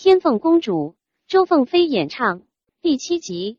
天凤公主，周凤飞演唱，第七集。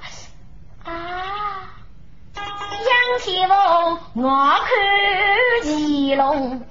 天王，我看奇龙。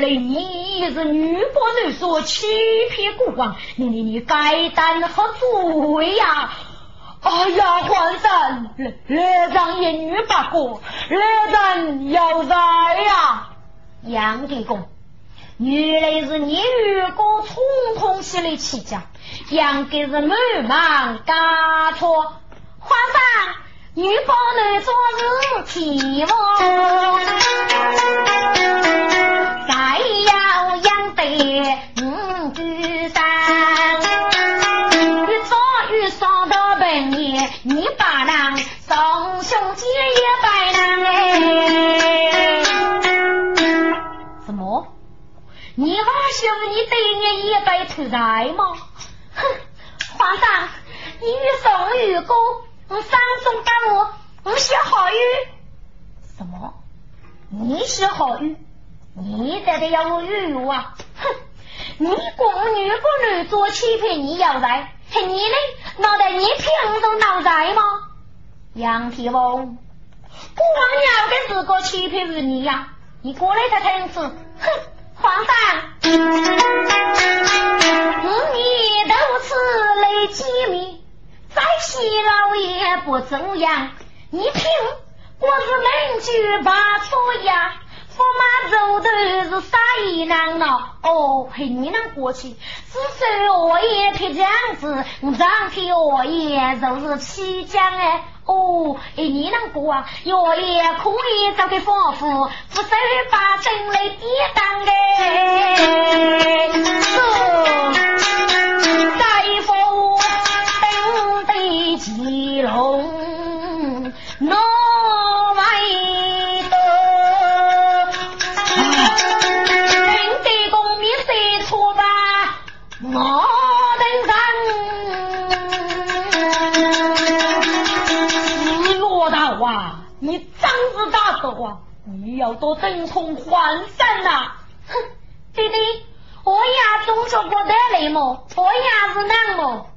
来你是女不能说欺骗国王，你你你该担何罪呀？哎呀，皇上，来让一女八个，来人要在呀！杨帝公，原来是你遇过匆匆袭来起家，杨给是满忙赶错。皇上，女不能做事体哦，你娃兄你对你一拜投在吗？哼！皇上，你与宋玉哥，我三中大我，我写好语。什么？你写好语？你这得要我语啊？哼！你宫女不能做欺骗你要在。嘿，你呢？脑袋你平都脑在吗？杨天翁，国王要的是个欺骗是你呀！你过来才听次。哼，皇上，你都此类机密，再西老爷不走样，你凭我是能举把错呀？驸马走的是啥意囊呢？哦，陪你能过去，只是我也偏这样子，张天我也就是起讲哎。哦，一年能过，要也可以找个丈夫，不是把真来抵挡的。大夫等得起隆，侬。点要多等同换散呐！哼，弟弟，我呀总说过得累么？我呀是难么？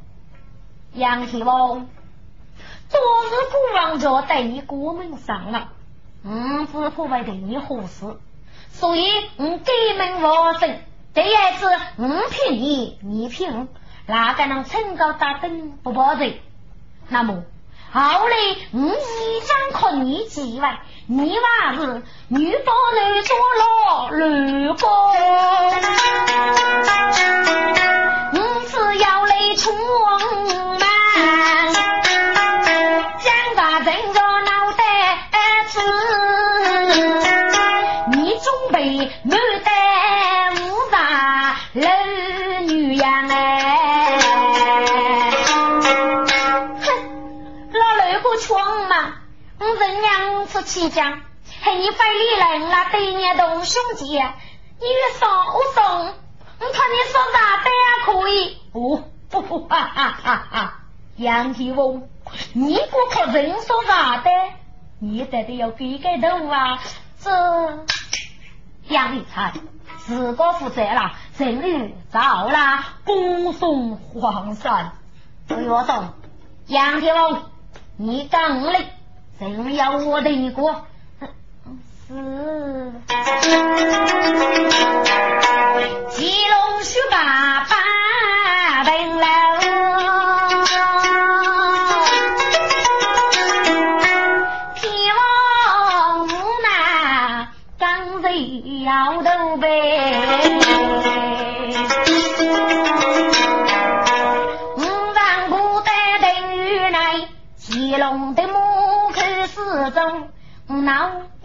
杨天王，昨日孤王家带你过门上了，嗯，只怕为对你合适，所以我改门我生。这一次我骗你，你骗我，哪个能趁高打灯不保证？那么后来我一张看你几位，你娃是女包男做了六个，娘出气将，还你非礼人那对你动兄弟，你越说我送，我看你说啥都可以。哦，不不哈哈哈哈！杨天翁，你不可人说啥的，你得得要给个头啊！这杨立才自个负责了，正日早了，恭送皇上。不要动，杨天翁，你讲嘞。真要我的一个？是吉龙须把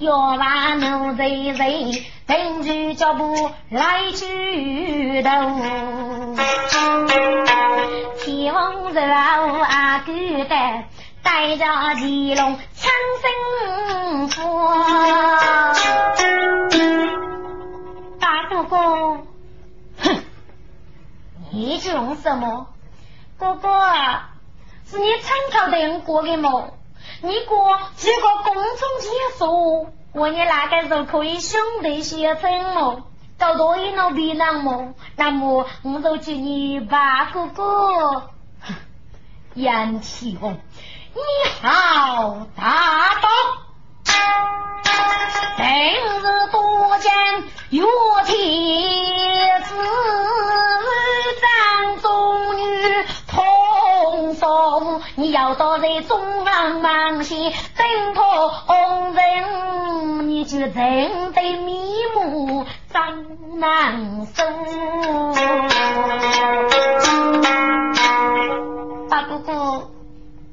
要把奴贼贼，跟住脚步来举头。天王肉啊，狗的带着骑龙抢胜负。大哥哥，哼，你讲什么？哥哥，是你参考的过的么？你过几个公众结束，我你那个时候可以兄弟相称么？搞多一脑皮囊么？那么我就叫你八哥哥。杨启翁，你好大方，今日多见岳天子，你要到在中房忙些，挣脱红人，你就真的面目真难收。大哥哥，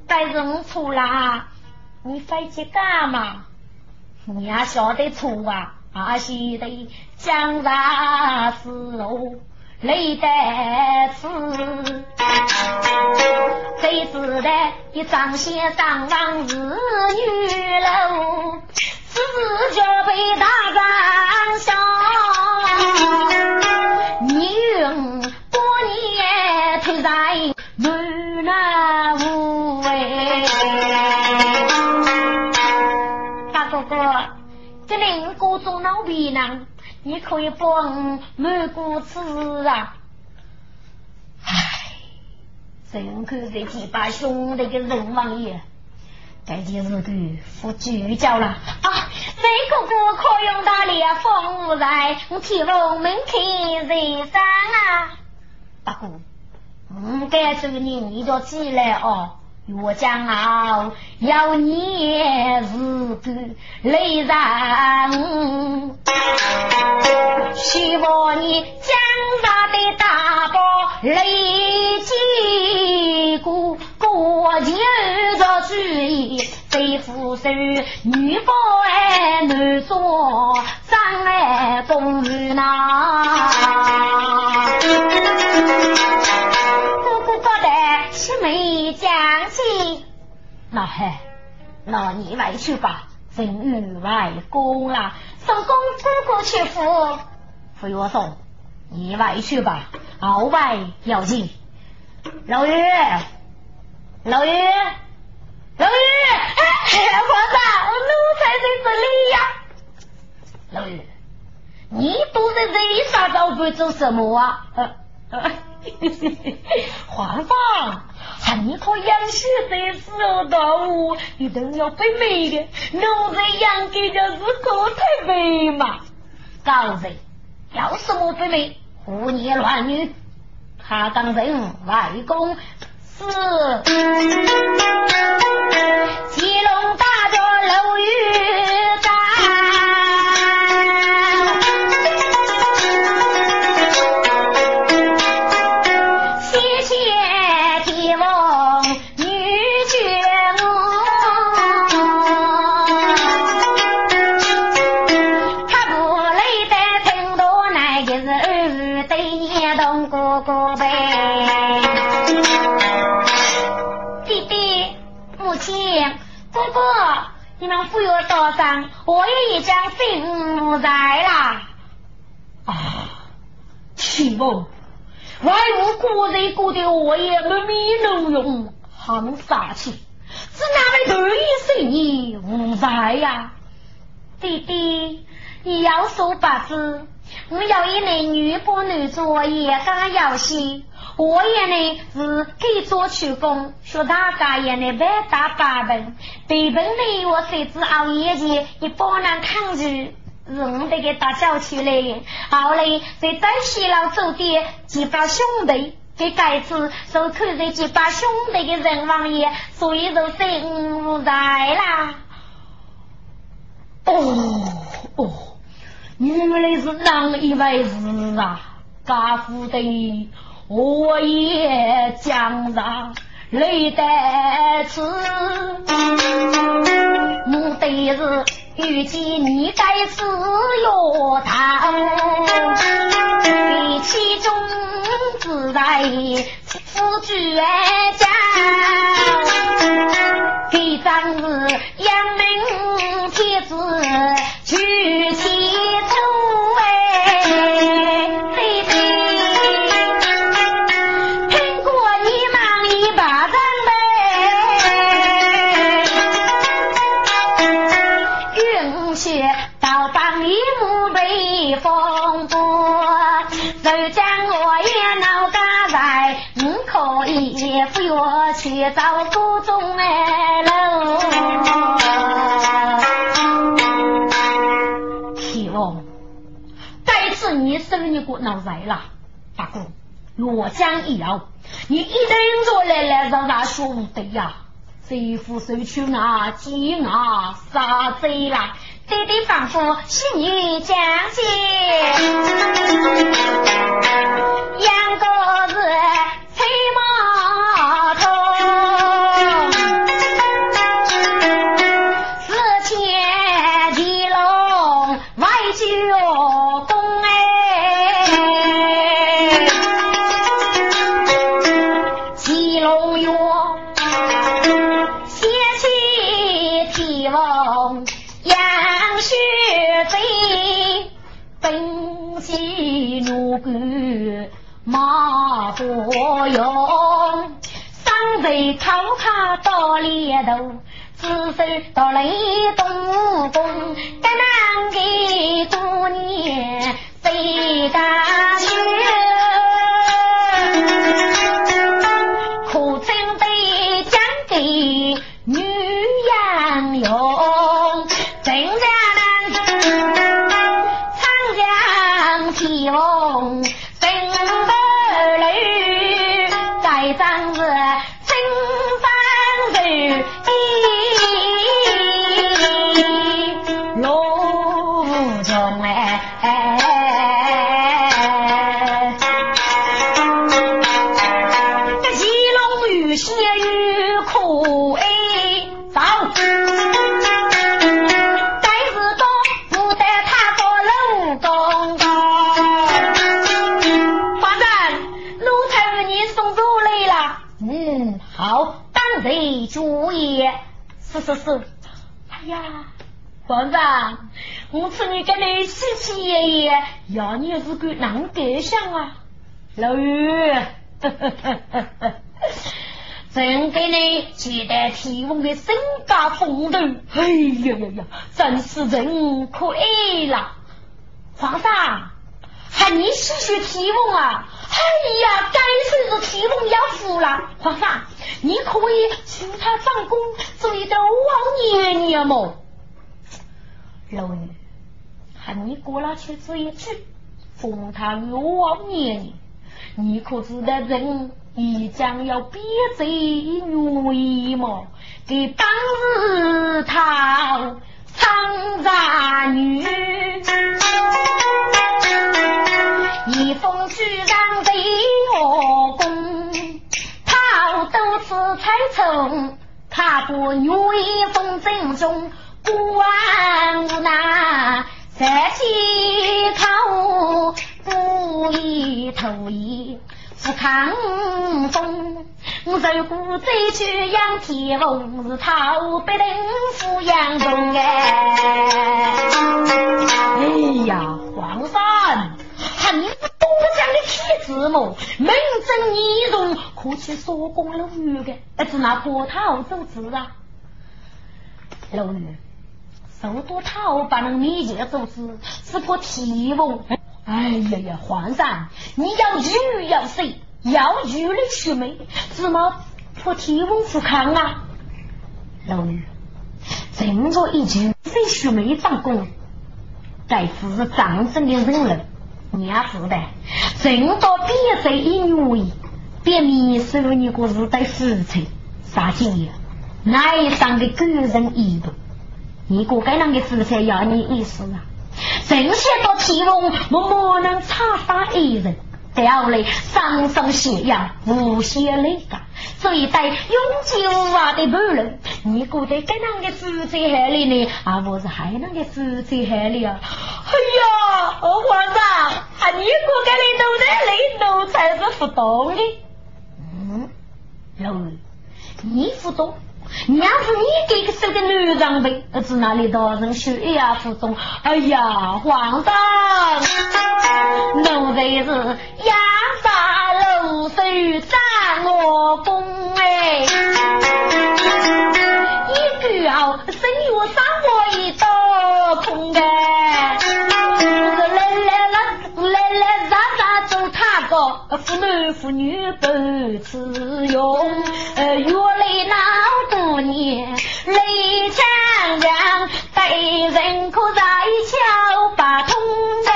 该认错啦，你飞去干嘛？你也晓得错啊，阿西的江大事哦。累得死，这次的一张先上房是女楼，此时就被大张笑。你用多年推在南南无为，大哥哥，这令各种老皮囊。你可以帮满过吃啊！唉，真看这几把兄弟的人王爷，这就是个副主角了啊！这哥哥可用到烈风无在，我替我们看人生啊！大哥，我该做人一着起来哦。我将傲要你是个雷人，希望你江上的大宝雷击过，过节着注意，对付手女宝哎难做，你外去吧，人与外公啦，送公哥哥去扶，扶我送，你外去吧，鳌拜要紧。老于，老于，老于，哎，皇上，奴才在这里呀。老爷，你都在这里啥早会做什么啊？皇上，喊你可养血的时候到我一定要被美的，奴才养给就是高太美嘛。高人要什么不美？胡言乱语，他当人外公是子，我有一男女不女做也干游戏。我也呢是给做出工，学大家也呢白打八本，北本呢我谁知熬夜去也不能抗拒，人得给打叫出来。后来在在西老走的几把兄弟，给盖子受看这几把兄弟的人王爷，所以就心无在啦。哦，原来是那一回事啊，家父的。我也将上累得死，目的是预计你该死哟他，其中自在夫君家，第三是杨明天子娶我去找祖宗哎喽！启王，该次你生一个脑在了，大哥，落江一摇，你一定做来来让他说的呀！谁负谁去啊？鸡啊？杀贼啦！弟弟仿佛心意将尽，杨过猎头，只手到雷东宫，皇上，我赐你个你喜气爷爷，要你是个男对象啊，老于，真给你记得提翁的身家风度，哎呀呀呀，真是人可爱啦！皇上，喊你洗洗提翁啊！哎呀，该是是提翁要服了。皇上，你可以请他上宫做一个王爷爷么？老爷，喊你过来去做一去，封他为王爷。你可知道人已将要别罪女衣么？给当日他长杂女，一封书上对我公，讨多次猜从，他过女衣风正中，关无奈，三气靠不一头一。不抗风，如果再去养天翁，是讨不定抚养中哎。哎呀，皇上，还你是多讲的体字么？名正言顺，可去说公了女的，只拿破套做事啊。老女，受多套把人面前做事，是个天翁。哎呀呀，皇上，你要玉要谁？要玉的须眉，怎么破天翁富康啊？老女，正着一句非须眉当功，该是长生的人了。你也知道，正着别在一女，别迷失了你个日代夫妻，啥经验？奈上的个人一步，你过该啷个夫妻要你意思啊？正写到天翁，我莫能差杀一人，掉来上上血压，无限累感，这一代永久无话的伴侣，你过得该啷个死在海里呢？啊，我是还啷个死在海里啊？哎呀，皇上，啊，你觉得你都在里头才是不懂的？嗯，老二，你不懂。要是你给个收的女人呗，是哪里大人血压浮动？哎呀，皇上，奴才是压沙露水赞我功哎，一句后生月伤我一道空哎，妇男妇女不自用，呃，月来那。多年泪江江，对人可在桥把通哎。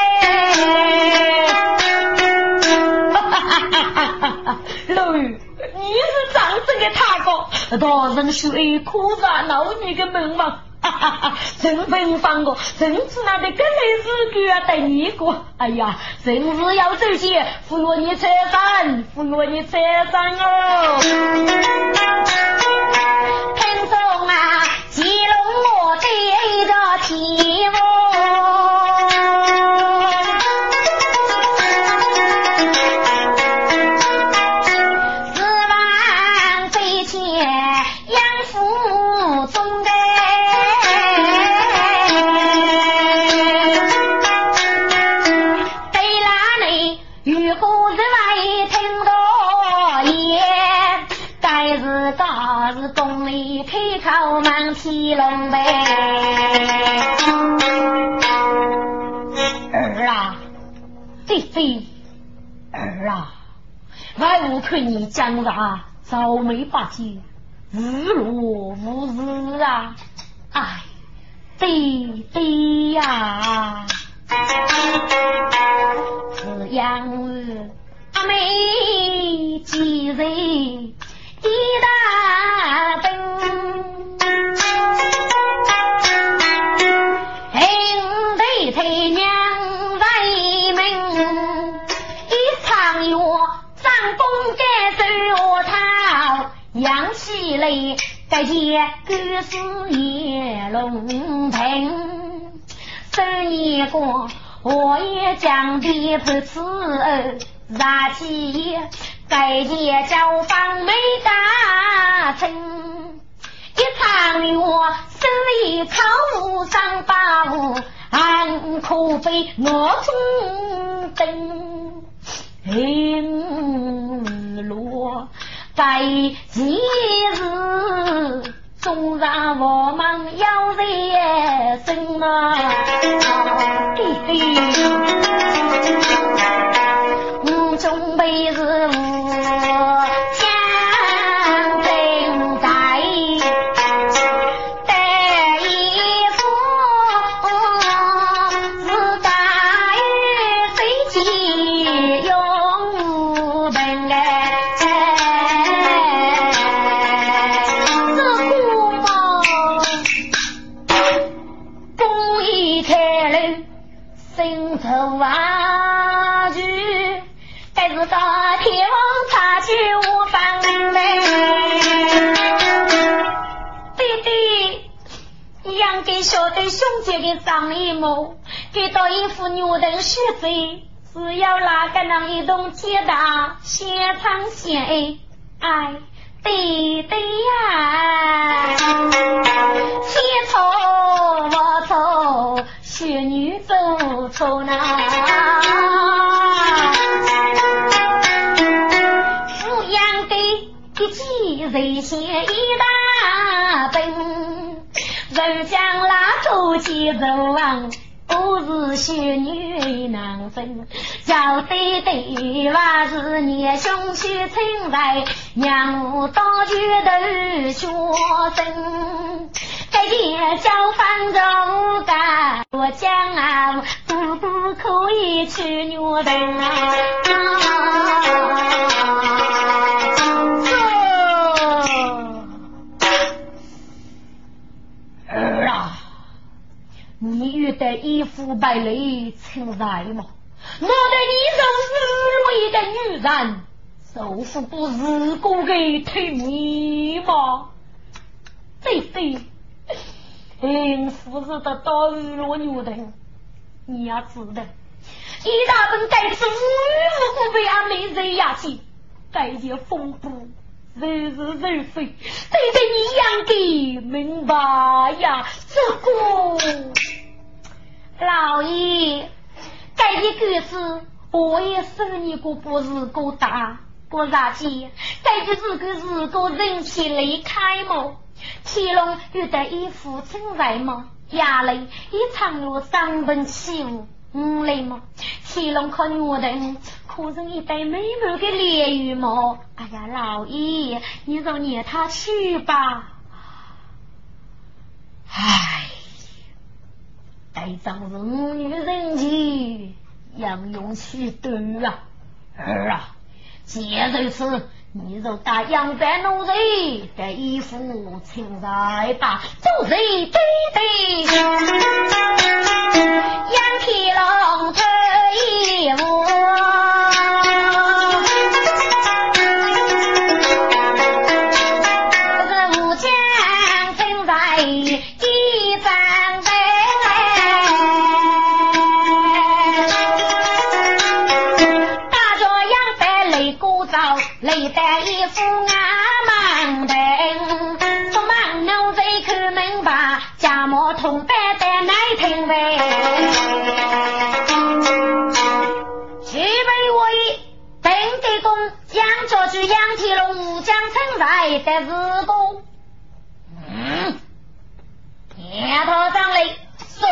哈哈哈哈哈哈！老于，你是长生的他哥，大人说可在老你的门房。哈哈哈！真分放过，真是那的跟雷子狗啊等你过。哎呀，真是要走起，扶我你车上，扶我你车上哦。看你江上早眉八戒，日落无事啊，哎，对对呀，这样阿妹几人该见各是叶龙腾，十年过，我也将地不辞，杀起该见交房没打成，一场雨，生意考上八五，俺可被我中等，零落。在今日终然我们要在身啊！嘿嘿，我准备是。张一谋，给到一副牛头血贼，只要哪个能一动铁打，先唱先爱，哎，对对呀，先错我错，血女走错那，周记走亡。不是血女难分，小弟弟还是年兄去称在，娘我当举头学生，这件交饭着干，我讲啊，不不可以去女人你遇得一副败类存在吗？我的你是一个女人，受负不是过给听你吗？对对，林夫人的大日落女人，你要知道，一大本该是无缘无故被俺妹人压去，该件风波。人是人非，得得你养的明白呀？这个老爷，该一个是我也生你过不是过大，不然见该的这个是个人气离开么？天龙有得一副真在么？衙内一场有三分起舞。五来么？乾隆看女人，可是一对美满的脸羽毛。哎呀，老爷，你就撵他去吧。唉，该仗是女人气，杨勇气多啊！儿啊，既然如此，你就打杨白奴人的衣服请来吧，走人对对。杨天龙退一步，称在的是公，嗯，天头上来是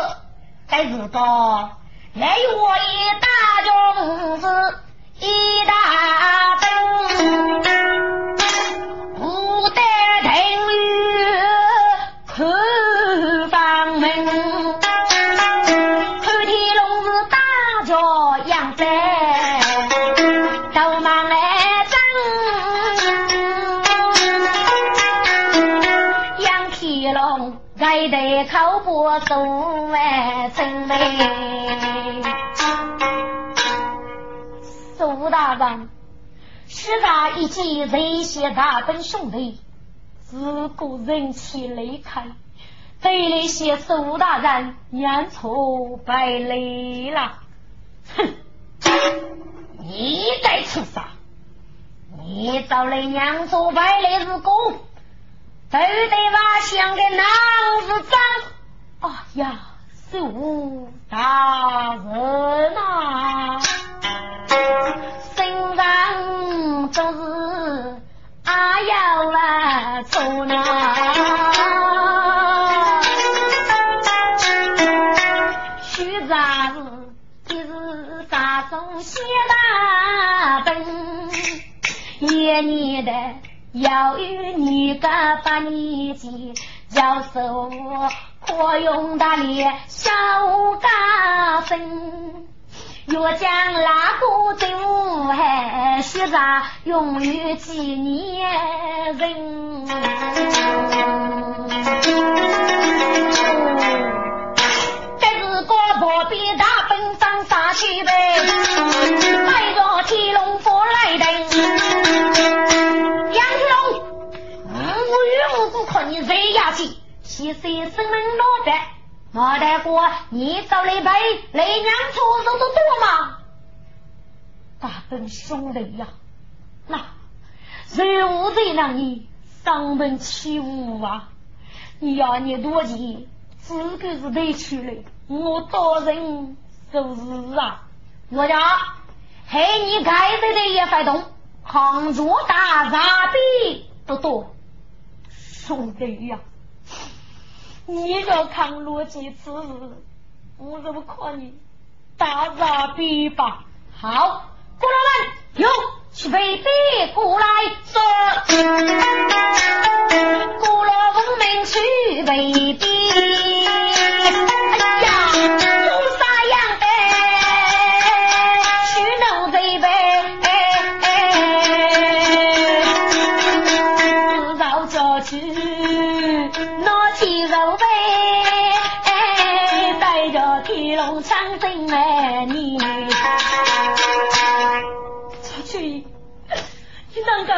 该是个来我一大种子一大灯，口不松哎，真嘞。苏大人，是他一起热血大本兄弟，自古人气离开。对那些苏大人念错败类了，哼！你该吃啥？你找来念错败类是公，都得把想个脑子长。哎呀，苏大人呐、身上都是阿要啊错呐。许啥子？一日杀中写大本，一年的要与你个把年纪，要手可用大力小家分。若将那个走还学啥永于纪念人。这是个破壁大本上杀去呗，带着天龙佛来等。杨天龙，无缘无故看你惹牙去，牺牲生命老白，马大哥，你找来陪，雷娘出手的多吗？大本兄弟呀，那谁无罪让你上门欺侮啊？你要你多急，自个是得去了，我当人就是啊。我讲，嘿，你该得的也发动，杭州大傻逼都多。兄弟呀，你若看逻辑此事，我怎么夸你大傻逼吧？好。过来们，有去北边过来说，过了我们去北边。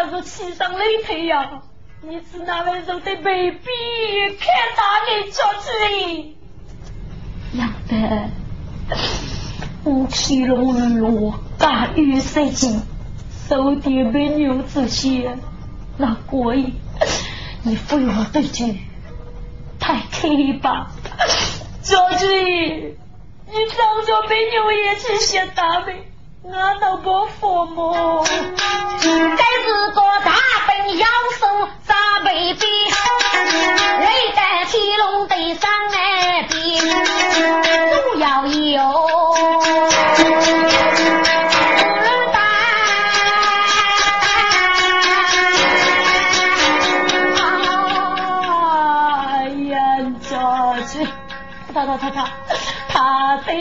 啷个是气上擂台呀？你是哪位受的卑鄙，看大的出去？杨德，我天龙日落，大雨塞进，手底美牛之血，那过瘾。你非我对决，太可以吧？小主你当着美牛也去写大名。我都不服母，该是个大本妖僧咋被逼？雷带天龙对上来比，都要有。他他他他他飞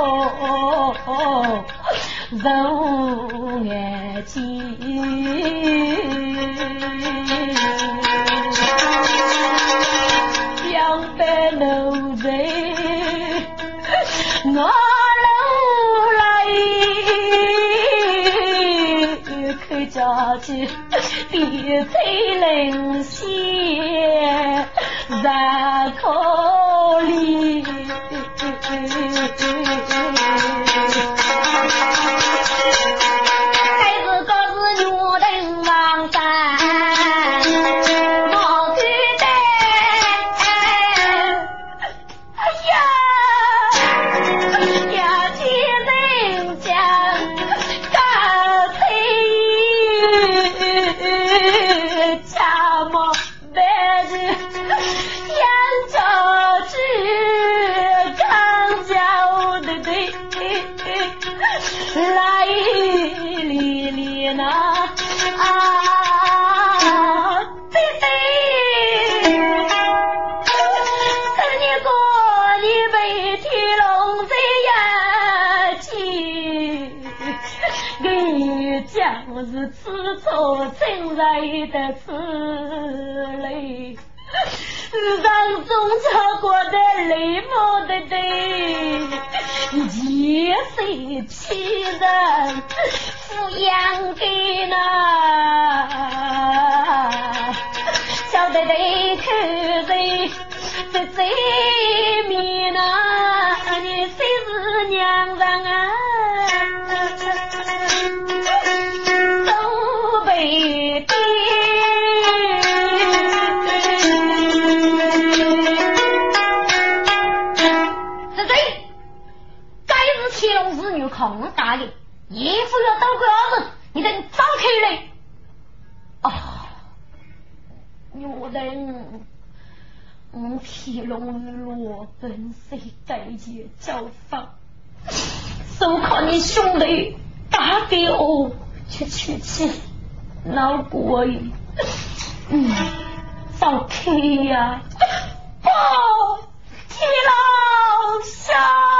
娘头揉眼睛，两百奴才我楼来，可家去别催人仙。的此泪，让中朝过得泪目的对，一岁欺人抚养的呢，晓得得看谁在嘴我等我天龙罗本色代劫交放，手靠你兄弟打给我去取气，闹过瘾。嗯，早开呀！报天老下。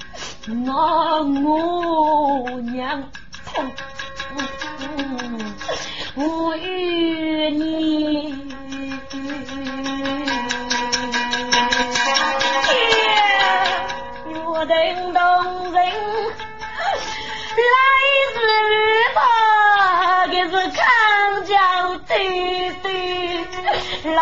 娘痛，我与你若等动人来日吧，给是康家对对来。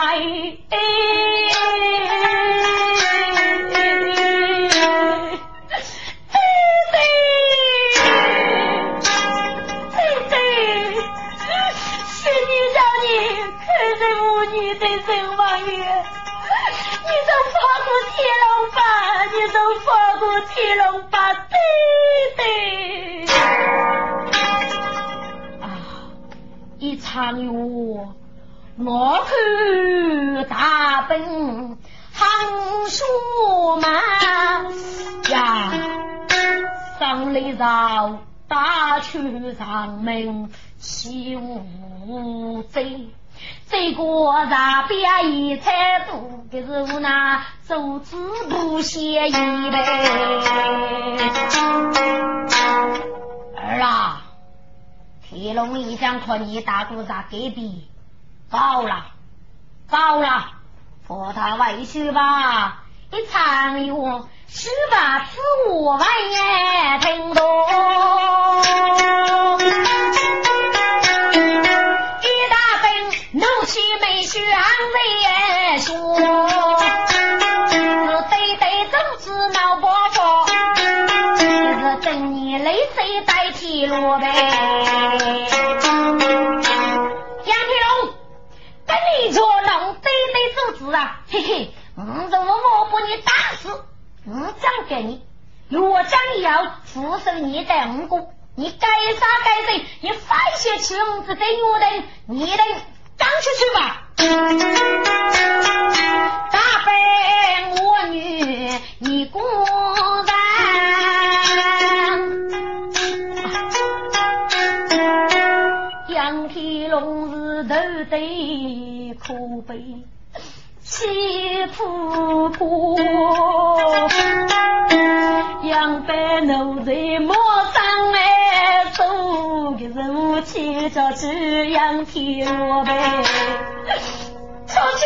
天龙八对对啊！一场雨，我看大奔杭书马呀，上来绕大去上门起雾贼。这个大边一彩多，可是我那手指不写一呗。儿啊，铁龙一想看你大哥在隔壁，糟了，糟了，扶他回去吧。一场雨，十八次我万也听懂。代替落呗。杨天龙，跟你做弄对对政治啊，嘿 嘿，我怎么我把你打死？我讲给你，若将要复受你的五谷，你该杀该罪，你放些穷子给我的，你等赶出去吧。天龙呗。出去，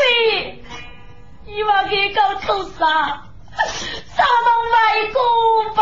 你话给搞偷杀，杀到外公吧。